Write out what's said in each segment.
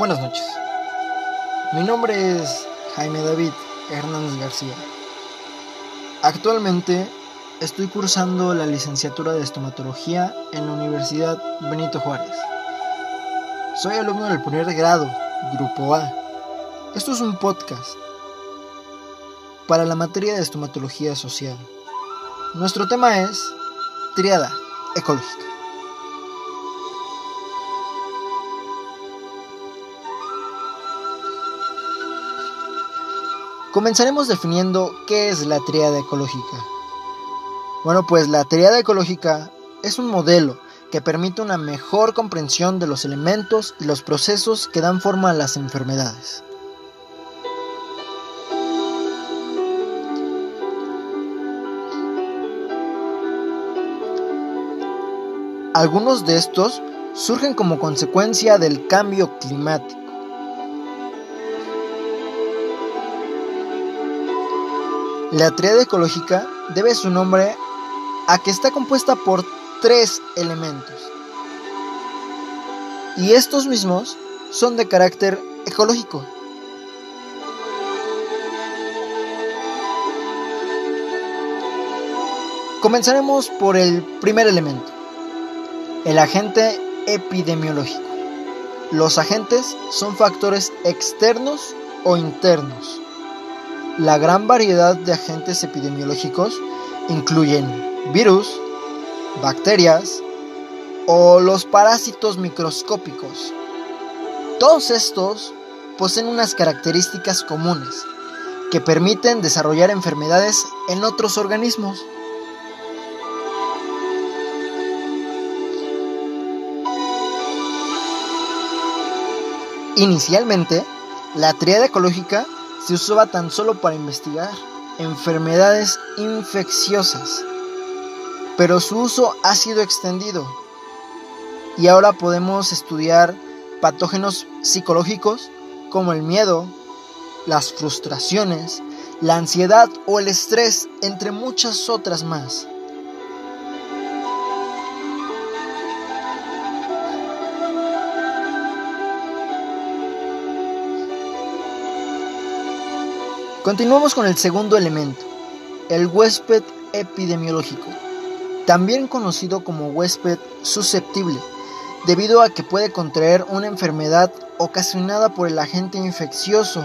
Buenas noches. Mi nombre es Jaime David Hernández García. Actualmente estoy cursando la licenciatura de estomatología en la Universidad Benito Juárez. Soy alumno del primer grado, Grupo A. Esto es un podcast para la materia de estomatología social. Nuestro tema es triada ecológica. Comenzaremos definiendo qué es la triada ecológica. Bueno, pues la triada ecológica es un modelo que permite una mejor comprensión de los elementos y los procesos que dan forma a las enfermedades. Algunos de estos surgen como consecuencia del cambio climático La triada ecológica debe su nombre a que está compuesta por tres elementos. Y estos mismos son de carácter ecológico. Comenzaremos por el primer elemento, el agente epidemiológico. Los agentes son factores externos o internos la gran variedad de agentes epidemiológicos incluyen virus, bacterias o los parásitos microscópicos. Todos estos poseen unas características comunes que permiten desarrollar enfermedades en otros organismos. Inicialmente, la triada ecológica se usaba tan solo para investigar enfermedades infecciosas, pero su uso ha sido extendido y ahora podemos estudiar patógenos psicológicos como el miedo, las frustraciones, la ansiedad o el estrés, entre muchas otras más. Continuamos con el segundo elemento, el huésped epidemiológico, también conocido como huésped susceptible, debido a que puede contraer una enfermedad ocasionada por el agente infeccioso.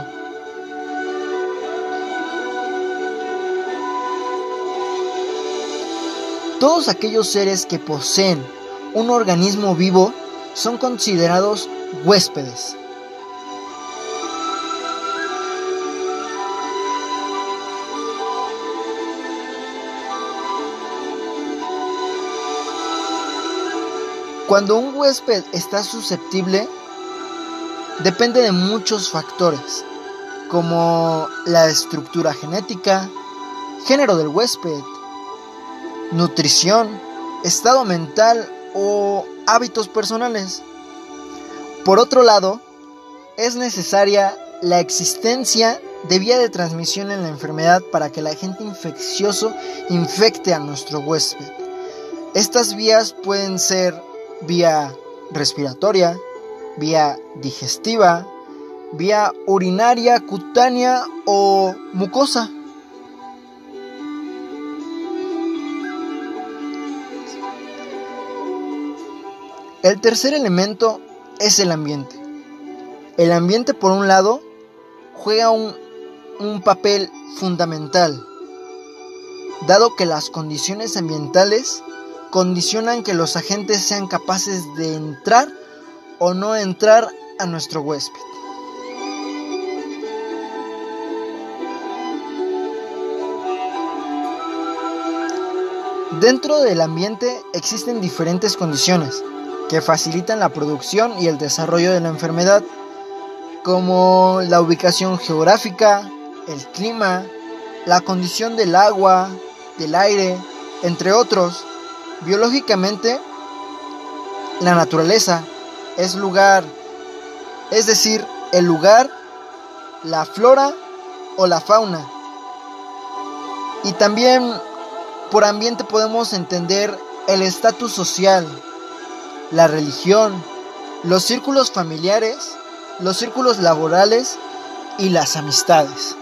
Todos aquellos seres que poseen un organismo vivo son considerados huéspedes. Cuando un huésped está susceptible, depende de muchos factores, como la estructura genética, género del huésped, nutrición, estado mental o hábitos personales. Por otro lado, es necesaria la existencia de vía de transmisión en la enfermedad para que el agente infeccioso infecte a nuestro huésped. Estas vías pueden ser vía respiratoria, vía digestiva, vía urinaria, cutánea o mucosa. El tercer elemento es el ambiente. El ambiente, por un lado, juega un, un, papel fundamental, dado que las condiciones ambientales condicionan que los agentes sean capaces de entrar o no entrar a nuestro huésped. Dentro del ambiente existen diferentes condiciones que facilitan la producción y el desarrollo de la enfermedad, como la ubicación geográfica, el clima, la condición del agua, del aire, entre otros. Biológicamente, la naturaleza es lugar, es decir, el lugar, la flora o la fauna. Y también por ambiente podemos entender el estatus social, la religión, los círculos familiares los círculos laborales y las amistades.